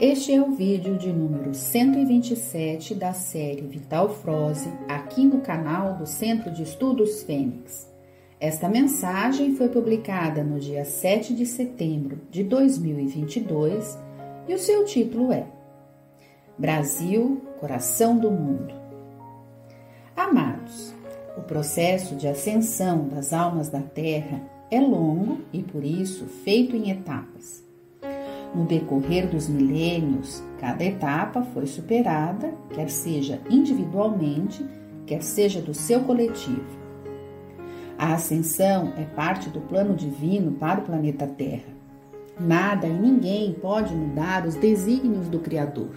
Este é o vídeo de número 127 da série Vital Froze, aqui no canal do Centro de Estudos Fênix. Esta mensagem foi publicada no dia 7 de setembro de 2022 e o seu título é Brasil, Coração do Mundo. Amados, o processo de ascensão das almas da Terra é longo e, por isso, feito em etapas. No decorrer dos milênios, cada etapa foi superada, quer seja individualmente, quer seja do seu coletivo. A ascensão é parte do plano divino para o planeta Terra. Nada e ninguém pode mudar os desígnios do Criador.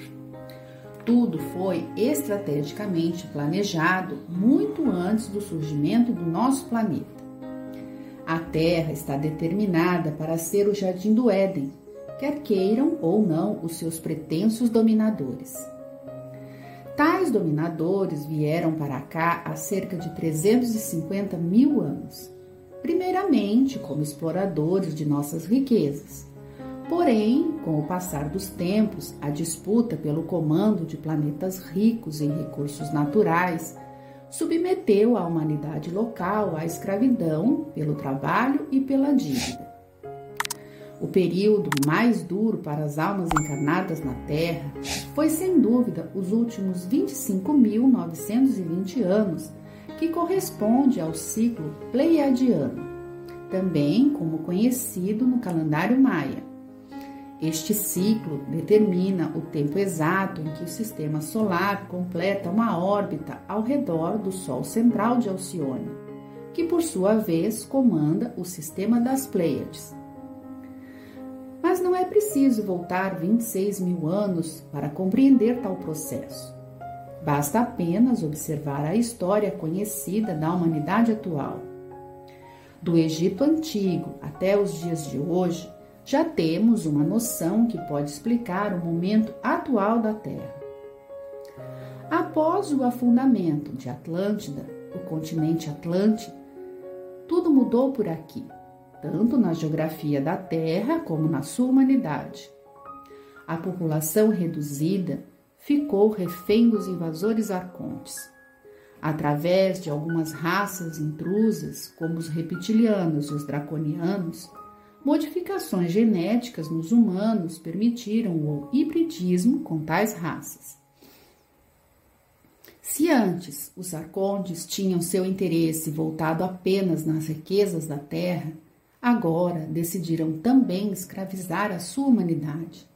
Tudo foi estrategicamente planejado muito antes do surgimento do nosso planeta. A Terra está determinada para ser o jardim do Éden, quer queiram ou não os seus pretensos dominadores. Tais dominadores vieram para cá há cerca de 350 mil anos, primeiramente como exploradores de nossas riquezas. Porém, com o passar dos tempos, a disputa pelo comando de planetas ricos em recursos naturais submeteu a humanidade local à escravidão pelo trabalho e pela dívida. O período mais duro para as almas encarnadas na Terra foi, sem dúvida, os últimos 25.920 anos, que corresponde ao ciclo pleiadiano, também como conhecido no calendário maia. Este ciclo determina o tempo exato em que o sistema solar completa uma órbita ao redor do Sol central de Alcione, que por sua vez comanda o sistema das Pleiades mas não é preciso voltar 26 mil anos para compreender tal processo. Basta apenas observar a história conhecida da humanidade atual. Do Egito Antigo até os dias de hoje, já temos uma noção que pode explicar o momento atual da Terra. Após o afundamento de Atlântida, o continente Atlântico, tudo mudou por aqui tanto na geografia da Terra como na sua humanidade. A população reduzida ficou refém dos invasores arcontes. Através de algumas raças intrusas, como os reptilianos e os draconianos, modificações genéticas nos humanos permitiram o hibridismo com tais raças. Se antes os arcontes tinham seu interesse voltado apenas nas riquezas da terra, agora decidiram também escravizar a sua humanidade.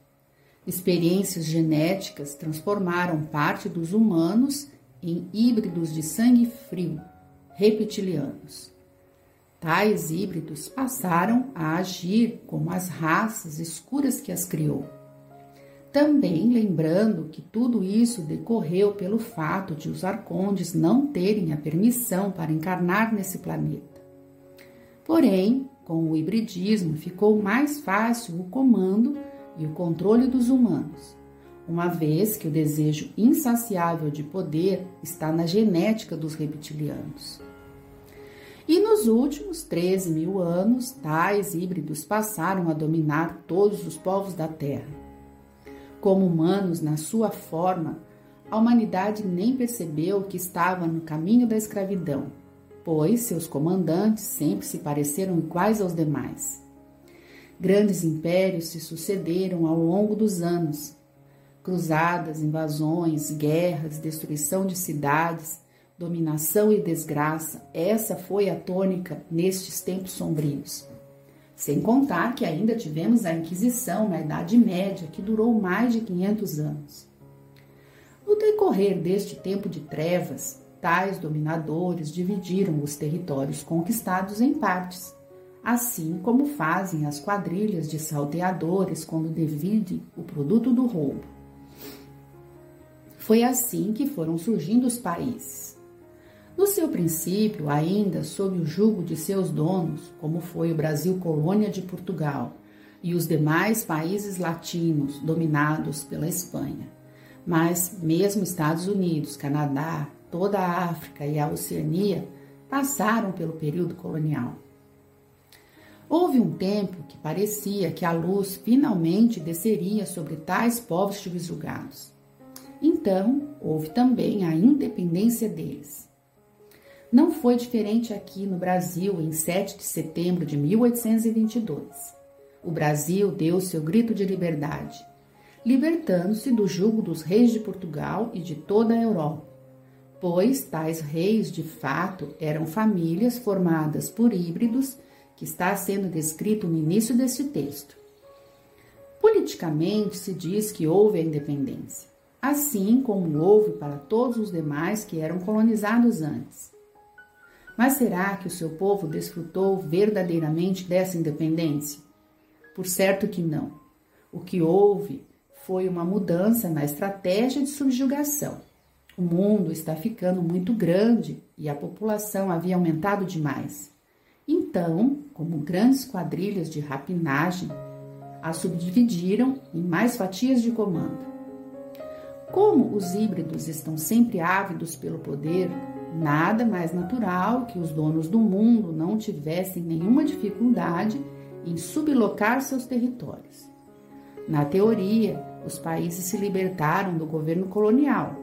Experiências genéticas transformaram parte dos humanos em híbridos de sangue frio, reptilianos. Tais híbridos passaram a agir como as raças escuras que as criou. Também lembrando que tudo isso decorreu pelo fato de os arcondes não terem a permissão para encarnar nesse planeta. Porém, com o hibridismo, ficou mais fácil o comando e o controle dos humanos, uma vez que o desejo insaciável de poder está na genética dos reptilianos. E nos últimos 13 mil anos, tais híbridos passaram a dominar todos os povos da Terra. Como humanos na sua forma, a humanidade nem percebeu que estava no caminho da escravidão pois seus comandantes sempre se pareceram iguais aos demais. Grandes impérios se sucederam ao longo dos anos. Cruzadas, invasões, guerras, destruição de cidades, dominação e desgraça, essa foi a tônica nestes tempos sombrios. Sem contar que ainda tivemos a Inquisição na Idade Média, que durou mais de 500 anos. No decorrer deste tempo de trevas, Tais dominadores dividiram os territórios conquistados em partes, assim como fazem as quadrilhas de salteadores quando dividem o produto do roubo. Foi assim que foram surgindo os países. No seu princípio, ainda sob o jugo de seus donos, como foi o Brasil colônia de Portugal e os demais países latinos dominados pela Espanha. Mas mesmo Estados Unidos, Canadá, toda a África e a Oceania passaram pelo período colonial. Houve um tempo que parecia que a luz finalmente desceria sobre tais povos subjugados. Então, houve também a independência deles. Não foi diferente aqui no Brasil em 7 de setembro de 1822. O Brasil deu seu grito de liberdade, libertando-se do jugo dos reis de Portugal e de toda a Europa, pois tais reis de fato eram famílias formadas por híbridos que está sendo descrito no início deste texto. Politicamente se diz que houve a independência, assim como houve para todos os demais que eram colonizados antes. Mas será que o seu povo desfrutou verdadeiramente dessa independência? Por certo que não. O que houve foi uma mudança na estratégia de subjugação. O mundo está ficando muito grande e a população havia aumentado demais. Então, como grandes quadrilhas de rapinagem, a subdividiram em mais fatias de comando. Como os híbridos estão sempre ávidos pelo poder, nada mais natural que os donos do mundo não tivessem nenhuma dificuldade em sublocar seus territórios. Na teoria, os países se libertaram do governo colonial,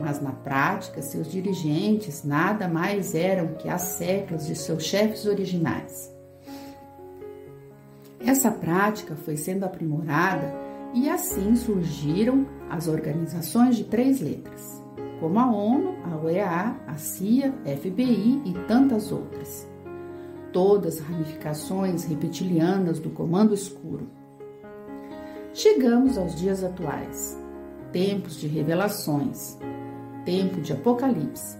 mas na prática seus dirigentes nada mais eram que as seclas de seus chefes originais. Essa prática foi sendo aprimorada e assim surgiram as organizações de três letras, como a ONU, a OEA, a CIA, FBI e tantas outras. Todas ramificações reptilianas do Comando Escuro. Chegamos aos dias atuais, tempos de revelações, tempo de Apocalipse.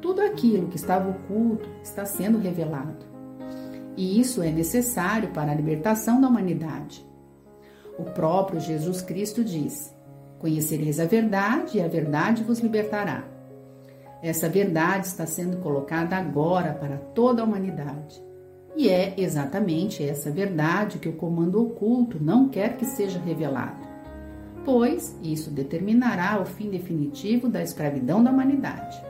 Tudo aquilo que estava oculto está sendo revelado. E isso é necessário para a libertação da humanidade. O próprio Jesus Cristo diz: Conhecereis a verdade e a verdade vos libertará. Essa verdade está sendo colocada agora para toda a humanidade. E é exatamente essa verdade que o comando oculto não quer que seja revelada pois isso determinará o fim definitivo da escravidão da humanidade.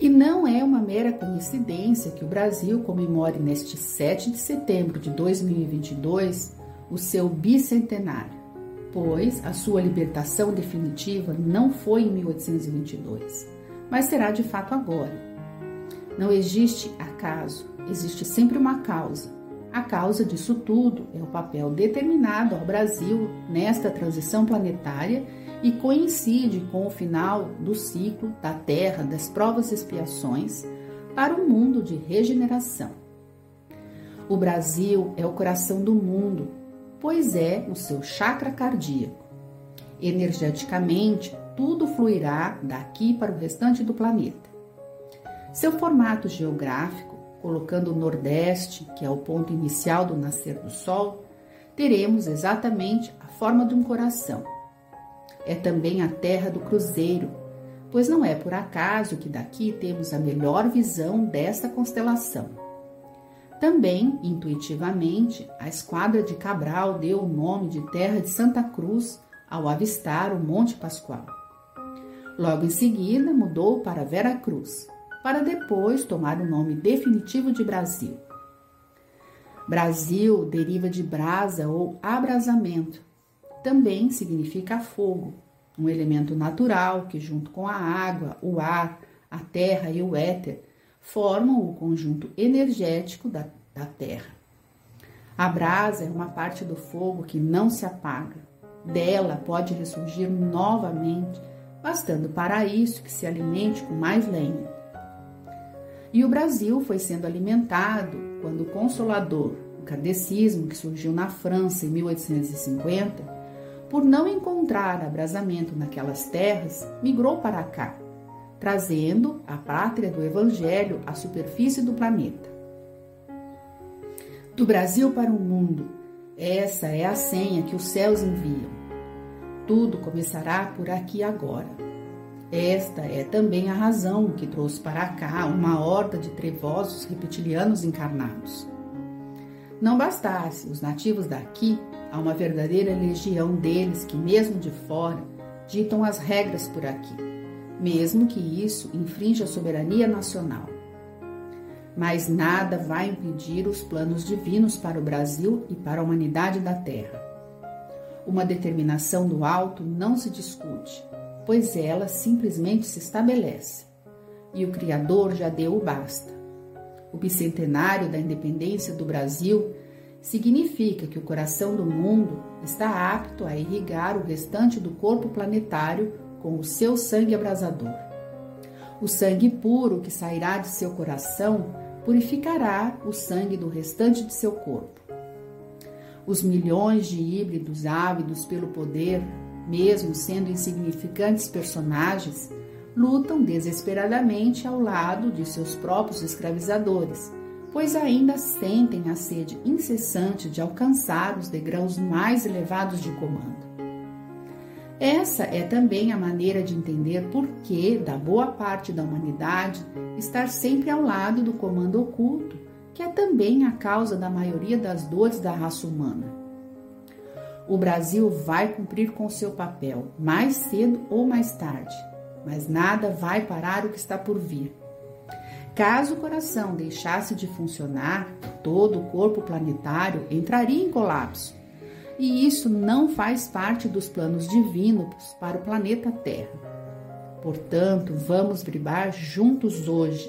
E não é uma mera coincidência que o Brasil comemore neste 7 de setembro de 2022 o seu bicentenário, pois a sua libertação definitiva não foi em 1822, mas será de fato agora. Não existe acaso, existe sempre uma causa a causa disso tudo é o papel determinado ao Brasil nesta transição planetária e coincide com o final do ciclo da Terra das provas e expiações para o um mundo de regeneração. O Brasil é o coração do mundo, pois é o seu chakra cardíaco. Energeticamente, tudo fluirá daqui para o restante do planeta. Seu formato geográfico colocando o Nordeste, que é o ponto inicial do nascer do Sol, teremos exatamente a forma de um coração. É também a terra do cruzeiro, pois não é por acaso que daqui temos a melhor visão desta constelação. Também, intuitivamente, a esquadra de Cabral deu o nome de Terra de Santa Cruz ao avistar o Monte Pascoal. Logo em seguida, mudou para Vera Cruz, para depois tomar o nome definitivo de Brasil. Brasil deriva de brasa ou abrasamento. Também significa fogo, um elemento natural que, junto com a água, o ar, a terra e o éter, formam o conjunto energético da, da Terra. A brasa é uma parte do fogo que não se apaga. Dela pode ressurgir novamente, bastando para isso que se alimente com mais lenha. E o Brasil foi sendo alimentado quando o Consolador, o kardecismo que surgiu na França em 1850, por não encontrar abrasamento naquelas terras, migrou para cá, trazendo a pátria do Evangelho à superfície do planeta. Do Brasil para o mundo, essa é a senha que os céus enviam. Tudo começará por aqui agora. Esta é também a razão que trouxe para cá uma horda de trevosos reptilianos encarnados. Não bastasse os nativos daqui, há uma verdadeira legião deles que, mesmo de fora, ditam as regras por aqui, mesmo que isso infrinja a soberania nacional. mas nada vai impedir os planos divinos para o Brasil e para a humanidade da Terra. Uma determinação do alto não se discute, pois ela simplesmente se estabelece. E o Criador já deu o basta. O bicentenário da independência do Brasil significa que o coração do mundo está apto a irrigar o restante do corpo planetário com o seu sangue abrasador. O sangue puro que sairá de seu coração purificará o sangue do restante de seu corpo. Os milhões de híbridos ávidos pelo poder, mesmo sendo insignificantes personagens, lutam desesperadamente ao lado de seus próprios escravizadores, pois ainda sentem a sede incessante de alcançar os degraus mais elevados de comando. Essa é também a maneira de entender por que, da boa parte da humanidade, estar sempre ao lado do comando oculto, que é também a causa da maioria das dores da raça humana. O Brasil vai cumprir com seu papel, mais cedo ou mais tarde, mas nada vai parar o que está por vir. Caso o coração deixasse de funcionar, todo o corpo planetário entraria em colapso e isso não faz parte dos planos divinos para o planeta Terra. Portanto, vamos vibrar juntos hoje.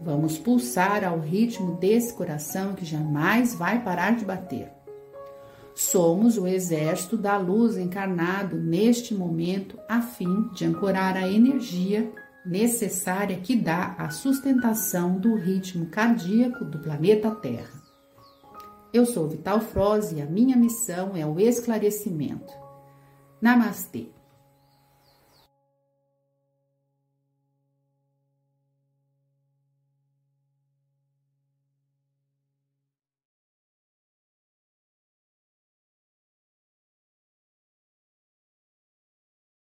Vamos pulsar ao ritmo desse coração que jamais vai parar de bater. Somos o exército da luz encarnado neste momento a fim de ancorar a energia necessária que dá a sustentação do ritmo cardíaco do planeta Terra. Eu sou Vital Froze e a minha missão é o esclarecimento. Namastê!